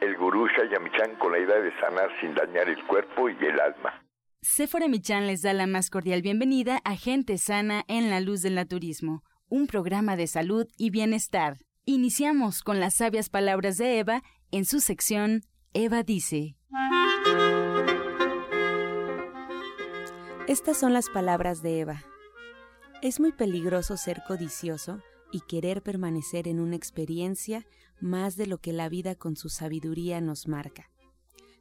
el gurú Shayamichan con la idea de sanar sin dañar el cuerpo y el alma. Sephora Michan les da la más cordial bienvenida a Gente Sana en la Luz del Naturismo, un programa de salud y bienestar. Iniciamos con las sabias palabras de Eva en su sección Eva dice. Estas son las palabras de Eva. Es muy peligroso ser codicioso y querer permanecer en una experiencia más de lo que la vida con su sabiduría nos marca.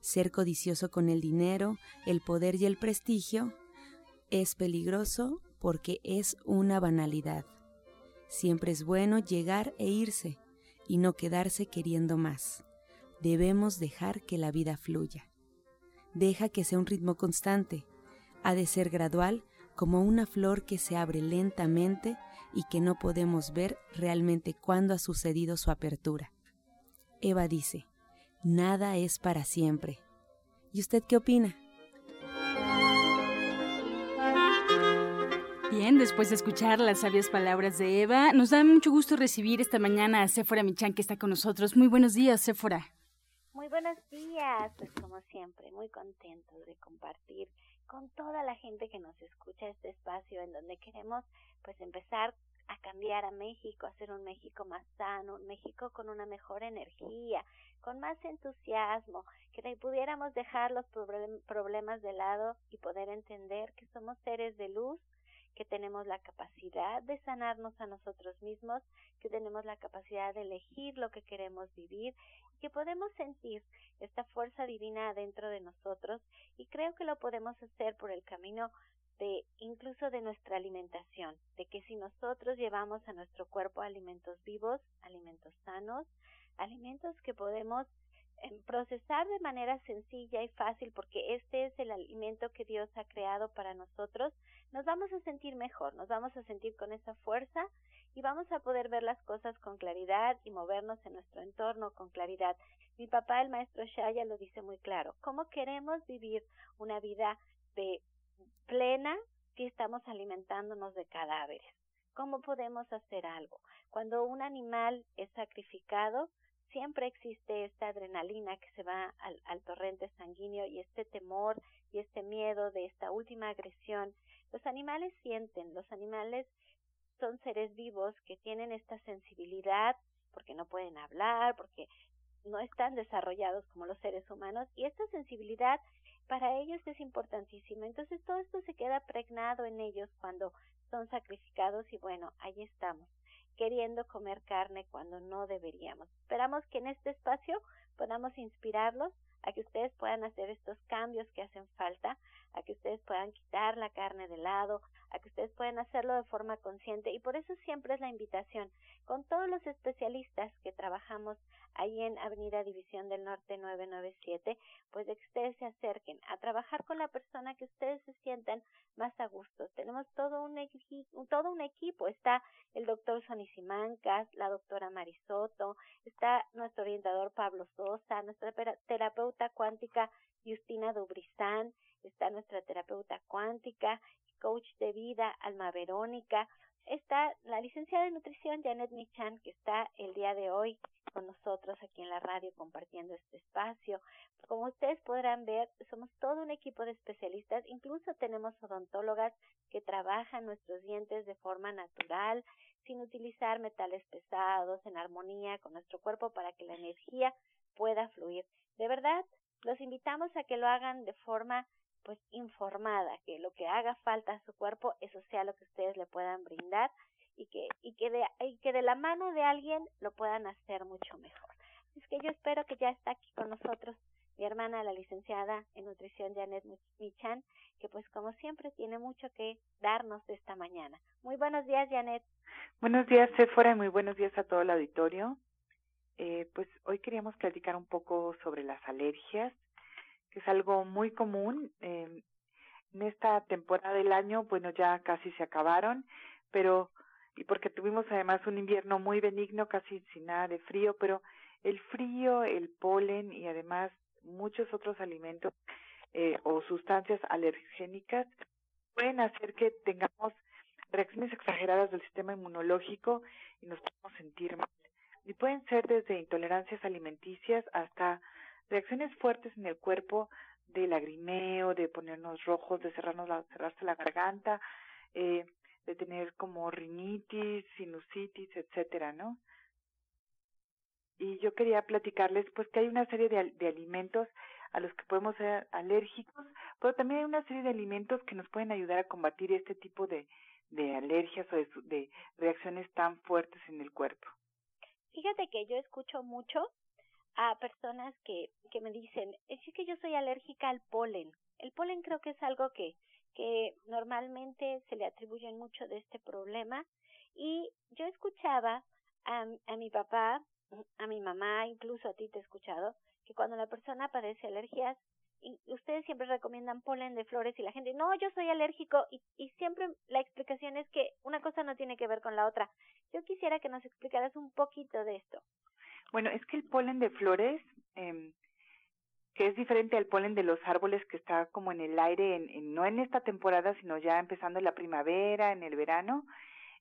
Ser codicioso con el dinero, el poder y el prestigio es peligroso porque es una banalidad. Siempre es bueno llegar e irse y no quedarse queriendo más. Debemos dejar que la vida fluya. Deja que sea un ritmo constante. Ha de ser gradual como una flor que se abre lentamente y que no podemos ver realmente cuándo ha sucedido su apertura. Eva dice, nada es para siempre. ¿Y usted qué opina? Bien, después de escuchar las sabias palabras de Eva, nos da mucho gusto recibir esta mañana a Sephora Michan que está con nosotros. Muy buenos días, Sephora. Muy buenos días, pues como siempre, muy contentos de compartir con toda la gente que nos escucha este espacio en donde queremos pues empezar a cambiar a México, a hacer un México más sano, un México con una mejor energía, con más entusiasmo, que pudiéramos dejar los problemas de lado y poder entender que somos seres de luz, que tenemos la capacidad de sanarnos a nosotros mismos, que tenemos la capacidad de elegir lo que queremos vivir, que podemos sentir esta fuerza divina dentro de nosotros y creo que lo podemos hacer por el camino de incluso de nuestra alimentación, de que si nosotros llevamos a nuestro cuerpo alimentos vivos, alimentos sanos, alimentos que podemos em, procesar de manera sencilla y fácil porque este es el alimento que Dios ha creado para nosotros, nos vamos a sentir mejor, nos vamos a sentir con esa fuerza y vamos a poder ver las cosas con claridad y movernos en nuestro entorno con claridad. Mi papá, el maestro Shaya, lo dice muy claro. ¿Cómo queremos vivir una vida plena si estamos alimentándonos de cadáveres? ¿Cómo podemos hacer algo? Cuando un animal es sacrificado, siempre existe esta adrenalina que se va al, al, torrente sanguíneo y este temor y este miedo de esta última agresión. Los animales sienten, los animales son seres vivos que tienen esta sensibilidad porque no pueden hablar, porque no están desarrollados como los seres humanos y esta sensibilidad para ellos es importantísima. Entonces todo esto se queda pregnado en ellos cuando son sacrificados y bueno, ahí estamos, queriendo comer carne cuando no deberíamos. Esperamos que en este espacio podamos inspirarlos a que ustedes puedan hacer estos cambios que hacen falta, a que ustedes puedan quitar la carne de lado, a que ustedes puedan hacerlo de forma consciente y por eso siempre es la invitación con todos los especialistas que trabajamos ahí en Avenida División del Norte 997, pues de que ustedes se acerquen a trabajar con la persona que ustedes se sientan más a gusto. Tenemos todo un, todo un equipo, está el doctor Sonny Simancas, la doctora Marisoto, está nuestro orientador Pablo Sosa, nuestra terapeuta cuántica Justina Dubrizán, está nuestra terapeuta cuántica, coach de vida Alma Verónica, está la licenciada de nutrición Janet Michan, que está el día de hoy con nosotros aquí en la radio compartiendo este espacio. Como ustedes podrán ver, somos todo un equipo de especialistas, incluso tenemos odontólogas que trabajan nuestros dientes de forma natural, sin utilizar metales pesados, en armonía con nuestro cuerpo para que la energía pueda fluir. De verdad, los invitamos a que lo hagan de forma pues informada, que lo que haga falta a su cuerpo, eso sea lo que ustedes le puedan brindar y que, y que de, y que de la mano de alguien lo puedan hacer mucho mejor. Es que yo espero que ya está aquí con nosotros mi hermana, la licenciada en nutrición Janet Michan, que pues como siempre tiene mucho que darnos esta mañana. Muy buenos días, Janet. Buenos días, Sephora, y muy buenos días a todo el auditorio. Eh, pues hoy queríamos platicar un poco sobre las alergias que es algo muy común. Eh, en esta temporada del año, bueno, ya casi se acabaron, pero y porque tuvimos además un invierno muy benigno, casi sin nada de frío, pero el frío, el polen y además muchos otros alimentos eh, o sustancias alergénicas pueden hacer que tengamos reacciones exageradas del sistema inmunológico y nos podemos sentir mal. Y pueden ser desde intolerancias alimenticias hasta reacciones fuertes en el cuerpo de lagrimeo, de ponernos rojos, de cerrarnos la, cerrarse la garganta, eh, de tener como rinitis, sinusitis, etcétera, ¿no? Y yo quería platicarles pues que hay una serie de, alimentos a los que podemos ser alérgicos, pero también hay una serie de alimentos que nos pueden ayudar a combatir este tipo de, de alergias o de, de reacciones tan fuertes en el cuerpo. Fíjate que yo escucho mucho a personas que, que me dicen, es que yo soy alérgica al polen. El polen creo que es algo que, que normalmente se le atribuyen mucho de este problema y yo escuchaba a, a mi papá, a mi mamá, incluso a ti te he escuchado, que cuando la persona padece alergias, y ustedes siempre recomiendan polen de flores y la gente, no, yo soy alérgico y, y siempre la explicación es que una cosa no tiene que ver con la otra. Yo quisiera que nos explicaras un poquito de esto. Bueno, es que el polen de flores, eh, que es diferente al polen de los árboles que está como en el aire, en, en, no en esta temporada, sino ya empezando la primavera, en el verano,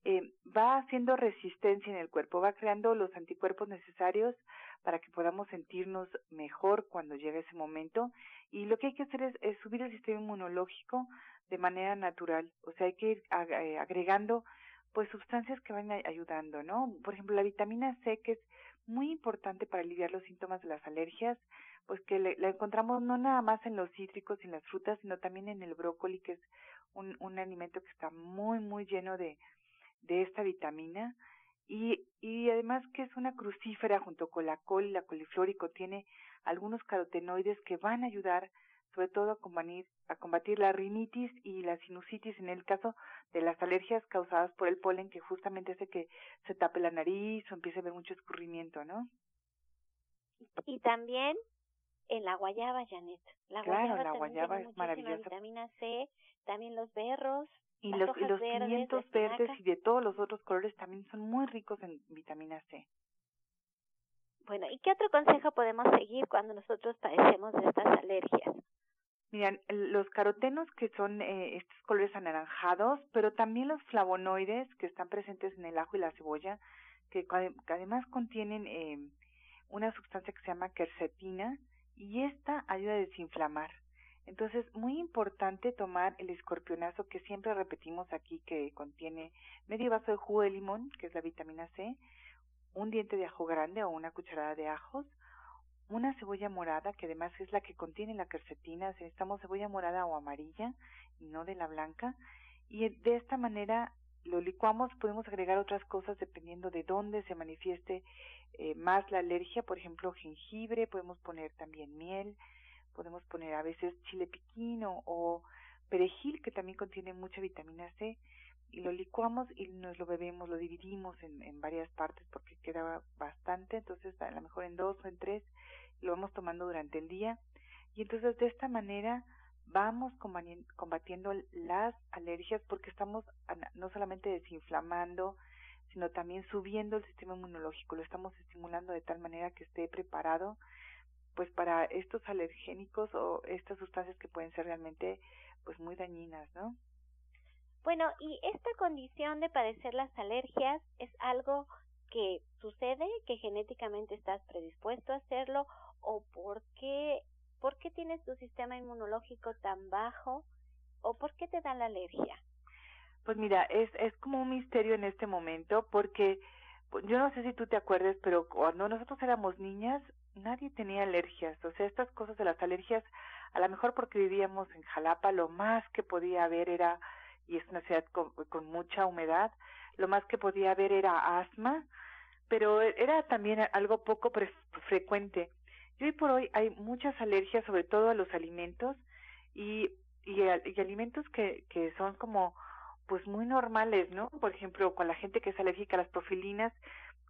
eh, va haciendo resistencia en el cuerpo, va creando los anticuerpos necesarios para que podamos sentirnos mejor cuando llegue ese momento. Y lo que hay que hacer es, es subir el sistema inmunológico de manera natural, o sea, hay que ir eh, agregando pues sustancias que van ayudando, ¿no? Por ejemplo, la vitamina C, que es muy importante para aliviar los síntomas de las alergias, pues que la encontramos no nada más en los cítricos y en las frutas, sino también en el brócoli, que es un, un alimento que está muy, muy lleno de, de esta vitamina. Y, y además que es una crucífera junto con la col y la coliflor y contiene algunos carotenoides que van a ayudar sobre todo a combatir, a combatir la rinitis y la sinusitis en el caso de las alergias causadas por el polen que justamente hace que se tape la nariz o empiece a ver mucho escurrimiento, ¿no? Y también en la guayaba, Janet. La claro, guayaba la guayaba es maravillosa. vitamina C, también los berros. Y los, verdes, pimientos verdes y de todos los otros colores también son muy ricos en vitamina C. Bueno, ¿y qué otro consejo podemos seguir cuando nosotros padecemos de estas alergias? Miren, los carotenos que son eh, estos colores anaranjados, pero también los flavonoides que están presentes en el ajo y la cebolla, que, además contienen eh, una sustancia que se llama quercetina y esta ayuda a desinflamar. Entonces, muy importante tomar el escorpionazo que siempre repetimos aquí que contiene medio vaso de jugo de limón, que es la vitamina C, un diente de ajo grande o una cucharada de ajos, una cebolla morada, que además es la que contiene la quercetina, necesitamos cebolla morada o amarilla y no de la blanca, y de esta manera lo licuamos, podemos agregar otras cosas dependiendo de dónde se manifieste eh, más la alergia, por ejemplo jengibre, podemos poner también miel, podemos poner a veces chile piquino o perejil que también contiene mucha vitamina C y lo licuamos y nos lo bebemos, lo dividimos en, en varias partes porque queda bastante, entonces a lo mejor en dos o en tres lo vamos tomando durante el día y entonces de esta manera vamos combatiendo las alergias porque estamos no solamente desinflamando, sino también subiendo el sistema inmunológico, lo estamos estimulando de tal manera que esté preparado pues para estos alergénicos o estas sustancias que pueden ser realmente pues muy dañinas, ¿no? Bueno, y esta condición de padecer las alergias es algo que sucede, que genéticamente estás predispuesto a hacerlo o por qué, por qué tienes tu sistema inmunológico tan bajo o por qué te da la alergia. Pues mira, es, es como un misterio en este momento porque pues, yo no sé si tú te acuerdas, pero cuando nosotros éramos niñas nadie tenía alergias, o sea, estas cosas de las alergias, a lo mejor porque vivíamos en Jalapa, lo más que podía haber era, y es una ciudad con, mucha humedad, lo más que podía haber era asma, pero era también algo poco frecuente. Y hoy por hoy hay muchas alergias, sobre todo a los alimentos, y, y, alimentos que, que son como pues muy normales, ¿no? Por ejemplo, con la gente que es alérgica a las profilinas,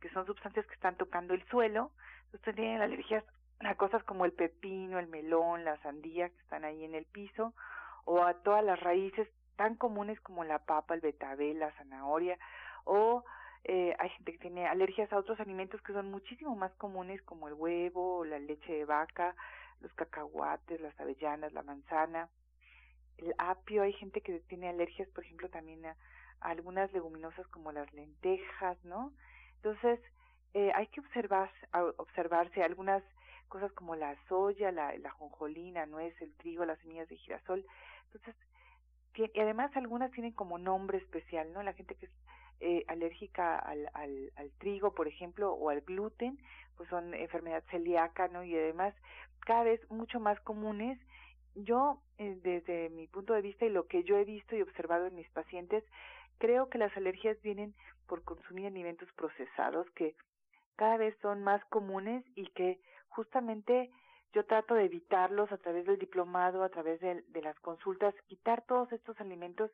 que son sustancias que están tocando el suelo, entonces tienen alergias a cosas como el pepino, el melón, la sandía que están ahí en el piso, o a todas las raíces tan comunes como la papa, el betabel, la zanahoria, o eh, hay gente que tiene alergias a otros alimentos que son muchísimo más comunes como el huevo, la leche de vaca, los cacahuates, las avellanas, la manzana, el apio, hay gente que tiene alergias, por ejemplo, también a, algunas leguminosas como las lentejas, ¿no? Entonces, eh, hay que observar, observarse algunas cosas como la soya, la, la jonjolina, nuez, el trigo, las semillas de girasol. Entonces, y además algunas tienen como nombre especial, ¿no? La gente que es eh, alérgica al, al, trigo, por ejemplo, o al gluten, pues son enfermedad celíaca, ¿no? Y además cada vez mucho más comunes. Yo, eh, desde mi punto de vista y lo que yo he visto y observado en mis pacientes, creo que las alergias vienen por consumir alimentos procesados que cada vez son más comunes y que justamente yo trato de evitarlos a través del diplomado, a través de, de las consultas, quitar todos estos alimentos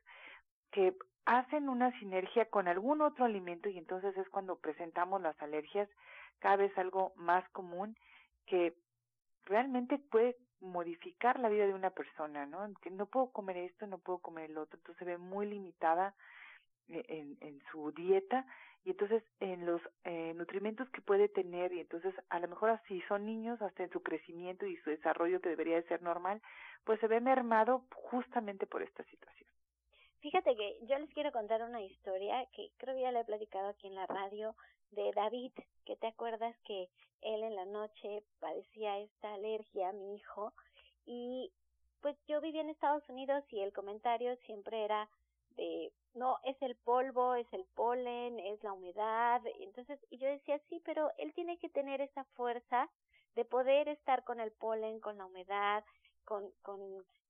que hacen una sinergia con algún otro alimento y entonces es cuando presentamos las alergias cada vez algo más común que realmente puede modificar la vida de una persona, ¿no? No puedo comer esto, no puedo comer el otro, entonces se ve muy limitada eh, en su dieta y entonces en los eh, nutrimentos que puede tener y entonces a lo mejor así son niños hasta en su crecimiento y su desarrollo que debería de ser normal, pues se ve mermado justamente por esta situación. Fíjate que yo les quiero contar una historia que creo que ya le he platicado aquí en la radio de David, que te acuerdas que él en la noche padecía esta alergia, mi hijo, y pues yo vivía en Estados Unidos y el comentario siempre era de no es el polvo, es el polen, es la humedad, entonces y yo decía sí, pero él tiene que tener esa fuerza de poder estar con el polen, con la humedad, con con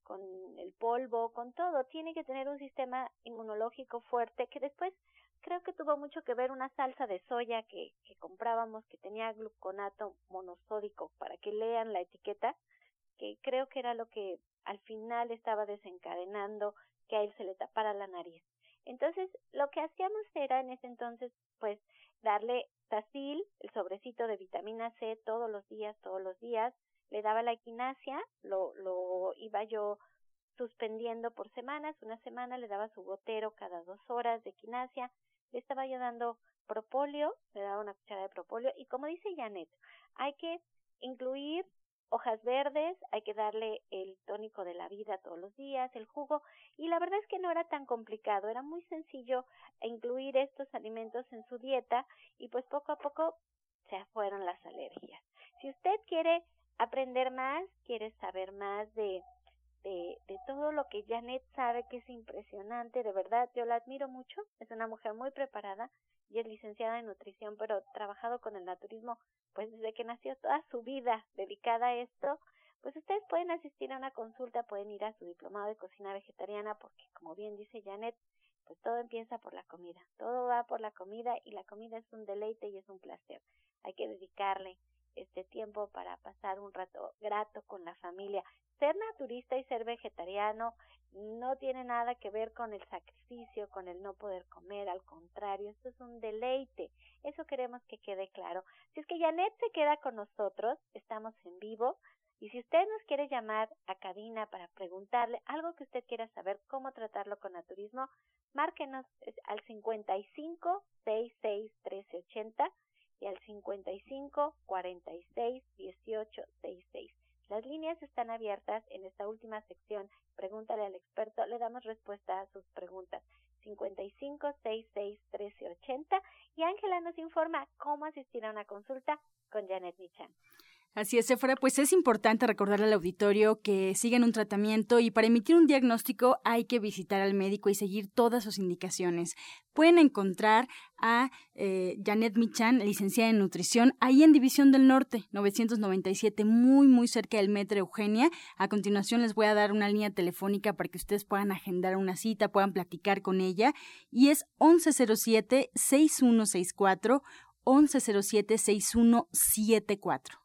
con el polvo, con todo, tiene que tener un sistema inmunológico fuerte que después creo que tuvo mucho que ver una salsa de soya que, que comprábamos que tenía gluconato monosódico para que lean la etiqueta, que creo que era lo que al final estaba desencadenando que a él se le tapara la nariz. Entonces, lo que hacíamos era en ese entonces, pues, darle Tacil, el sobrecito de vitamina C todos los días, todos los días, le daba la equinacia, lo, lo iba yo suspendiendo por semanas, una semana le daba su gotero cada dos horas de equinacia, le estaba yo dando propóleo, le daba una cuchara de propóleo y como dice Janet, hay que incluir hojas verdes, hay que darle el tónico de la vida todos los días, el jugo, y la verdad es que no era tan complicado, era muy sencillo incluir estos alimentos en su dieta y pues poco a poco se fueron las alergias. Si usted quiere aprender más, quiere saber más de, de, de todo lo que Janet sabe que es impresionante, de verdad, yo la admiro mucho, es una mujer muy preparada y es licenciada en nutrición, pero trabajado con el naturismo pues desde que nació toda su vida dedicada a esto, pues ustedes pueden asistir a una consulta, pueden ir a su diplomado de cocina vegetariana, porque como bien dice Janet, pues todo empieza por la comida, todo va por la comida y la comida es un deleite y es un placer. Hay que dedicarle este tiempo para pasar un rato grato con la familia. Ser naturista y ser vegetariano no tiene nada que ver con el sacrificio, con el no poder comer, al contrario, esto es un deleite. Eso queremos que quede claro. Si es que Janet se queda con nosotros, estamos en vivo. Y si usted nos quiere llamar a cabina para preguntarle algo que usted quiera saber cómo tratarlo con naturismo, márquenos al 55 66 1380 y al 55 46 18 66. Las líneas están abiertas en esta última sección. Pregúntale al experto, le damos respuesta a sus preguntas. 55 66 13 80 y Ángela nos informa cómo asistir a una consulta con Janet Michan. Así es, Sephora, pues es importante recordarle al auditorio que siguen un tratamiento y para emitir un diagnóstico hay que visitar al médico y seguir todas sus indicaciones. Pueden encontrar a eh, Janet Michan, licenciada en nutrición, ahí en División del Norte, 997, muy, muy cerca del Metro Eugenia. A continuación les voy a dar una línea telefónica para que ustedes puedan agendar una cita, puedan platicar con ella y es 1107-6164, 1107-6174.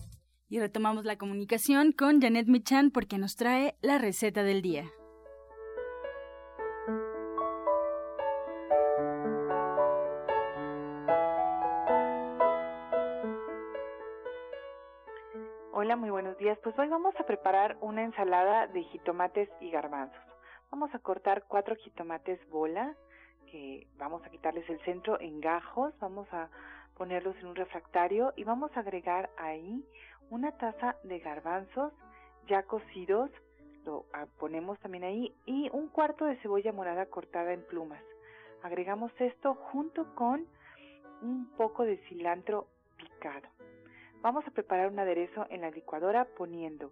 Y retomamos la comunicación con Janet Michan porque nos trae la receta del día. Hola, muy buenos días. Pues hoy vamos a preparar una ensalada de jitomates y garbanzos. Vamos a cortar cuatro jitomates bola, que vamos a quitarles el centro en gajos, vamos a ponerlos en un refractario y vamos a agregar ahí una taza de garbanzos ya cocidos, lo ponemos también ahí, y un cuarto de cebolla morada cortada en plumas. Agregamos esto junto con un poco de cilantro picado. Vamos a preparar un aderezo en la licuadora poniendo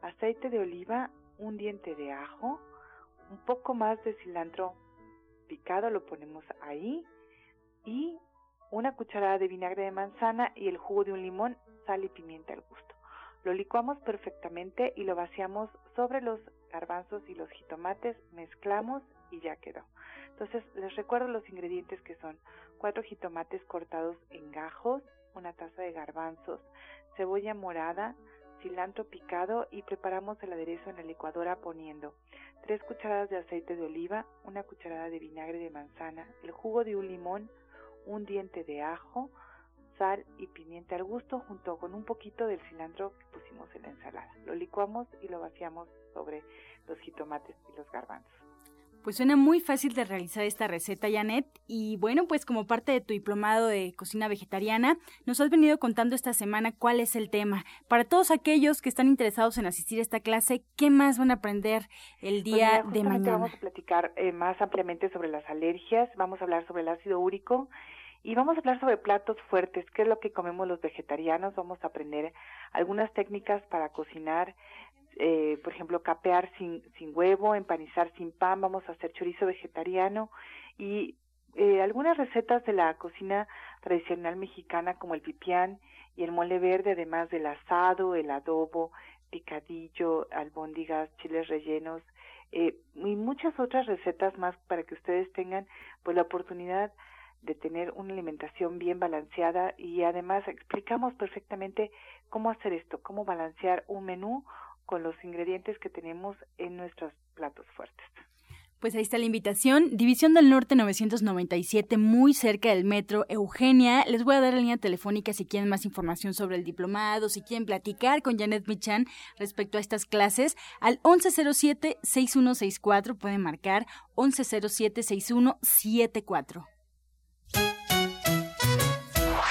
aceite de oliva, un diente de ajo, un poco más de cilantro picado, lo ponemos ahí, y una cucharada de vinagre de manzana y el jugo de un limón sal y pimienta al gusto. Lo licuamos perfectamente y lo vaciamos sobre los garbanzos y los jitomates, mezclamos y ya quedó. Entonces les recuerdo los ingredientes que son cuatro jitomates cortados en gajos, una taza de garbanzos, cebolla morada, cilantro picado y preparamos el aderezo en la licuadora poniendo tres cucharadas de aceite de oliva, una cucharada de vinagre de manzana, el jugo de un limón, un diente de ajo, sal y pimienta al gusto junto con un poquito del cilantro que pusimos en la ensalada. Lo licuamos y lo vaciamos sobre los jitomates y los garbanzos. Pues suena muy fácil de realizar esta receta, Janet. Y bueno, pues como parte de tu diplomado de cocina vegetariana, nos has venido contando esta semana cuál es el tema. Para todos aquellos que están interesados en asistir a esta clase, ¿qué más van a aprender el pues día de mañana? Vamos a platicar eh, más ampliamente sobre las alergias, vamos a hablar sobre el ácido úrico y vamos a hablar sobre platos fuertes, qué es lo que comemos los vegetarianos, vamos a aprender algunas técnicas para cocinar, eh, por ejemplo, capear sin, sin huevo, empanizar sin pan, vamos a hacer chorizo vegetariano y eh, algunas recetas de la cocina tradicional mexicana como el pipián y el mole verde, además del asado, el adobo, picadillo, albóndigas, chiles rellenos eh, y muchas otras recetas más para que ustedes tengan pues la oportunidad de tener una alimentación bien balanceada y además explicamos perfectamente cómo hacer esto, cómo balancear un menú con los ingredientes que tenemos en nuestros platos fuertes. Pues ahí está la invitación. División del Norte 997, muy cerca del metro Eugenia. Les voy a dar la línea telefónica si quieren más información sobre el diplomado, si quieren platicar con Janet Michan respecto a estas clases. Al 1107-6164 pueden marcar 1107-6174.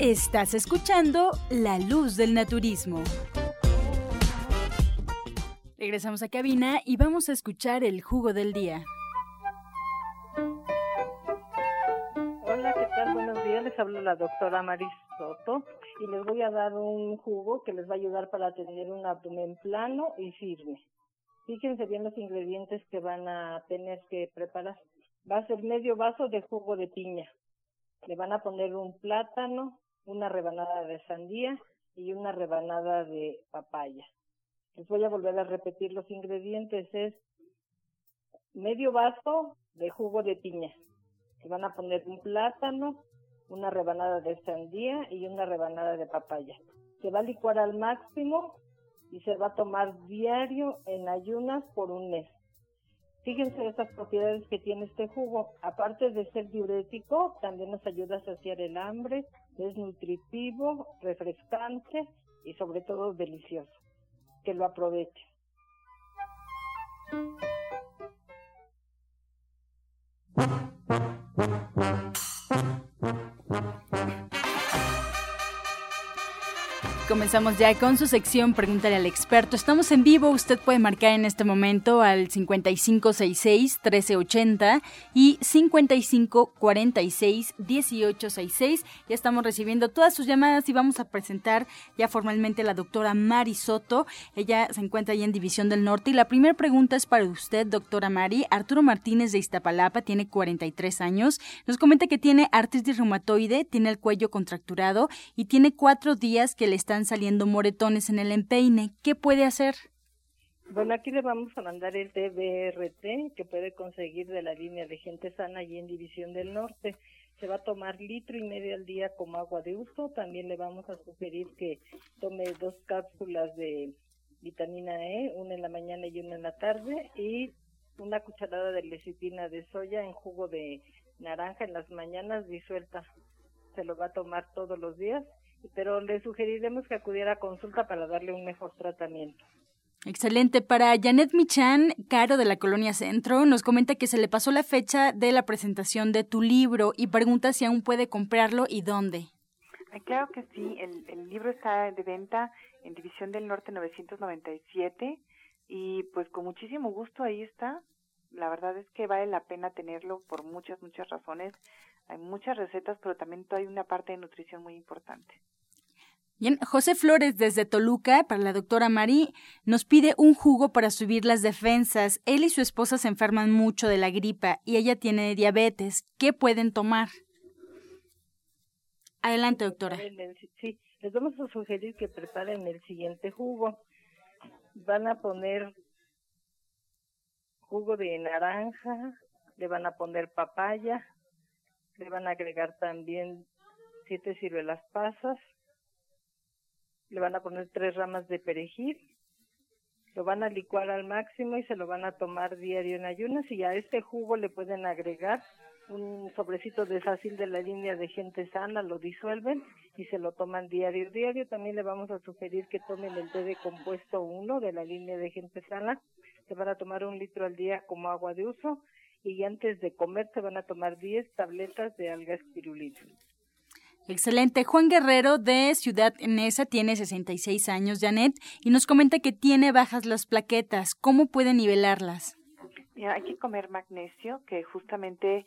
Estás escuchando La Luz del Naturismo. Regresamos a cabina y vamos a escuchar el jugo del día. Hola, ¿qué tal? Buenos días. Les hablo la doctora Maris Soto y les voy a dar un jugo que les va a ayudar para tener un abdomen plano y firme. Fíjense bien los ingredientes que van a tener que preparar. Va a ser medio vaso de jugo de piña. Le van a poner un plátano, una rebanada de sandía y una rebanada de papaya. Les voy a volver a repetir los ingredientes. Es medio vaso de jugo de piña. Se van a poner un plátano, una rebanada de sandía y una rebanada de papaya. Se va a licuar al máximo y se va a tomar diario en ayunas por un mes. Fíjense esas propiedades que tiene este jugo. Aparte de ser diurético, también nos ayuda a saciar el hambre, es nutritivo, refrescante y sobre todo delicioso. Que lo aproveche. Comenzamos ya con su sección Pregúntale al experto. Estamos en vivo, usted puede marcar en este momento al 5566-1380 y 5546-1866. Ya estamos recibiendo todas sus llamadas y vamos a presentar ya formalmente a la doctora Mari Soto. Ella se encuentra ahí en División del Norte y la primera pregunta es para usted, doctora Mari. Arturo Martínez de Iztapalapa tiene 43 años. Nos comenta que tiene artritis reumatoide, tiene el cuello contracturado y tiene cuatro días que le están saliendo moretones en el empeine. ¿Qué puede hacer? Bueno, aquí le vamos a mandar el TBRT que puede conseguir de la línea de gente sana y en División del Norte. Se va a tomar litro y medio al día como agua de uso. También le vamos a sugerir que tome dos cápsulas de vitamina E, una en la mañana y una en la tarde, y una cucharada de lecitina de soya en jugo de naranja en las mañanas disuelta. Se lo va a tomar todos los días pero le sugeriremos que acudiera a consulta para darle un mejor tratamiento. Excelente. Para Janet Michan, Caro de la Colonia Centro, nos comenta que se le pasó la fecha de la presentación de tu libro y pregunta si aún puede comprarlo y dónde. claro que sí, el, el libro está de venta en División del Norte 997 y pues con muchísimo gusto ahí está. La verdad es que vale la pena tenerlo por muchas, muchas razones. Hay muchas recetas, pero también hay una parte de nutrición muy importante. Bien, José Flores desde Toluca, para la doctora Mari, nos pide un jugo para subir las defensas. Él y su esposa se enferman mucho de la gripa y ella tiene diabetes. ¿Qué pueden tomar? Adelante, doctora. Sí, les vamos a sugerir que preparen el siguiente jugo. Van a poner jugo de naranja, le van a poner papaya, le van a agregar también siete ciruelas pasas, le van a poner tres ramas de perejil, lo van a licuar al máximo y se lo van a tomar diario en ayunas y a este jugo le pueden agregar un sobrecito de fácil de la línea de gente sana, lo disuelven y se lo toman diario. Diario también le vamos a sugerir que tomen el té de compuesto 1 de la línea de gente sana. Se van a tomar un litro al día como agua de uso y antes de comer se van a tomar 10 tabletas de alga espirulina. Excelente. Juan Guerrero de Ciudad Neza tiene 66 años, Janet, y nos comenta que tiene bajas las plaquetas. ¿Cómo puede nivelarlas? hay que comer magnesio, que justamente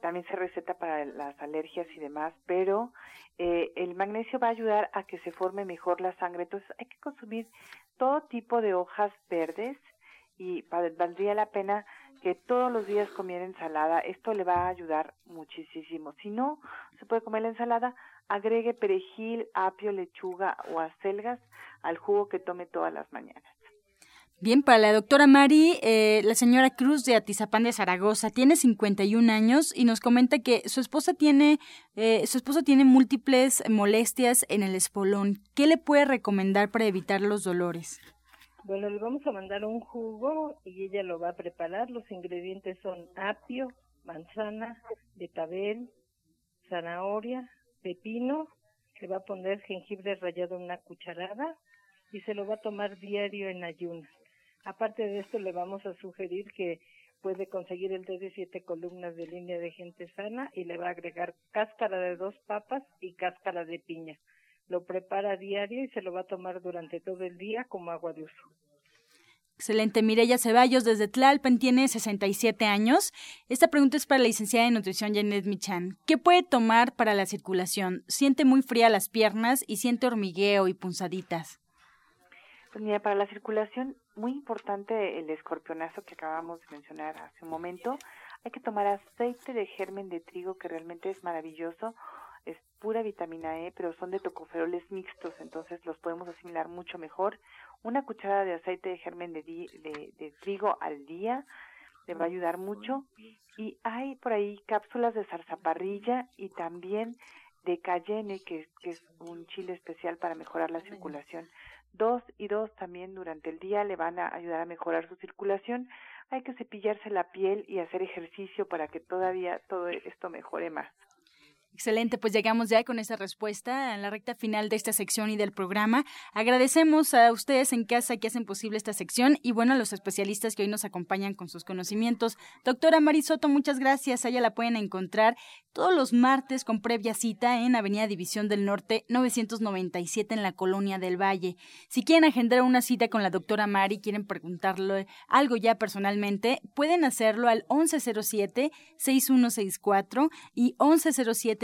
también se receta para las alergias y demás, pero eh, el magnesio va a ayudar a que se forme mejor la sangre. Entonces hay que consumir todo tipo de hojas verdes y valdría la pena que todos los días comiera ensalada. Esto le va a ayudar muchísimo. Si no se puede comer la ensalada, agregue perejil, apio, lechuga o acelgas al jugo que tome todas las mañanas. Bien, para la doctora Mari, eh, la señora Cruz de Atizapán de Zaragoza tiene 51 años y nos comenta que su esposa tiene, eh, su esposo tiene múltiples molestias en el espolón. ¿Qué le puede recomendar para evitar los dolores? Bueno, le vamos a mandar un jugo y ella lo va a preparar. Los ingredientes son apio, manzana, betabel, zanahoria, pepino. Le va a poner jengibre rallado una cucharada y se lo va a tomar diario en ayunas. Aparte de esto, le vamos a sugerir que puede conseguir el té de siete columnas de línea de gente sana y le va a agregar cáscara de dos papas y cáscara de piña lo prepara a diario y se lo va a tomar durante todo el día como agua de uso. Excelente. Mireya Ceballos desde Tlalpan tiene 67 años. Esta pregunta es para la licenciada de nutrición Janet Michan. ¿Qué puede tomar para la circulación? Siente muy fría las piernas y siente hormigueo y punzaditas. Pues mira, para la circulación, muy importante el escorpionazo que acabamos de mencionar hace un momento. Hay que tomar aceite de germen de trigo que realmente es maravilloso pura vitamina E, pero son de tocoferoles mixtos, entonces los podemos asimilar mucho mejor. Una cucharada de aceite de germen de, de, trigo al día le va a ayudar mucho. Y hay por ahí cápsulas de zarzaparrilla y también de cayenne, que, que es un chile especial para mejorar la circulación. Dos y dos también durante el día le van a ayudar a mejorar su circulación. hay que cepillarse la piel y hacer ejercicio para que todavía todo esto mejore más. Excelente, pues llegamos ya con esa respuesta a la recta final de esta sección y del programa. Agradecemos a ustedes en casa que hacen posible esta sección y bueno, a los especialistas que hoy nos acompañan con sus conocimientos. Doctora Marisoto, muchas gracias. Allá la pueden encontrar todos los martes con previa cita en Avenida División del Norte 997 en la Colonia del Valle. Si quieren agendar una cita con la doctora Mari, quieren preguntarle algo ya personalmente, pueden hacerlo al 1107-6164 y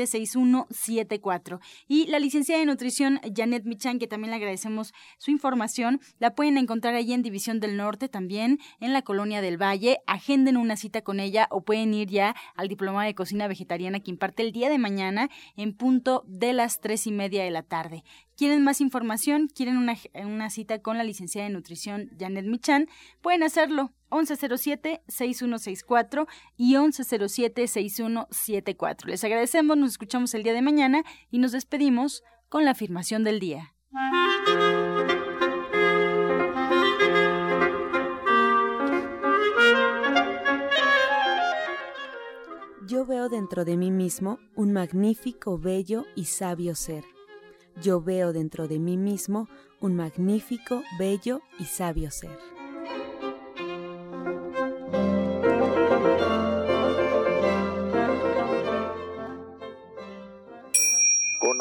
1107-6174. Y la licenciada de nutrición Janet Michan, que también le agradecemos su información, la pueden encontrar ahí en División del Norte también, en la Colonia del Valle. Agenden una cita con ella o pueden ir ya al Diploma de Cocina Vegetariana que imparte el día de mañana en punto de las tres y media de la tarde. ¿Quieren más información? ¿Quieren una, una cita con la licenciada de nutrición Janet Michan? Pueden hacerlo 1107-6164 y 1107-6174. Les agradecemos, nos escuchamos el día de mañana y nos despedimos con la afirmación del día. Yo veo dentro de mí mismo un magnífico, bello y sabio ser. Yo veo dentro de mí mismo un magnífico, bello y sabio ser.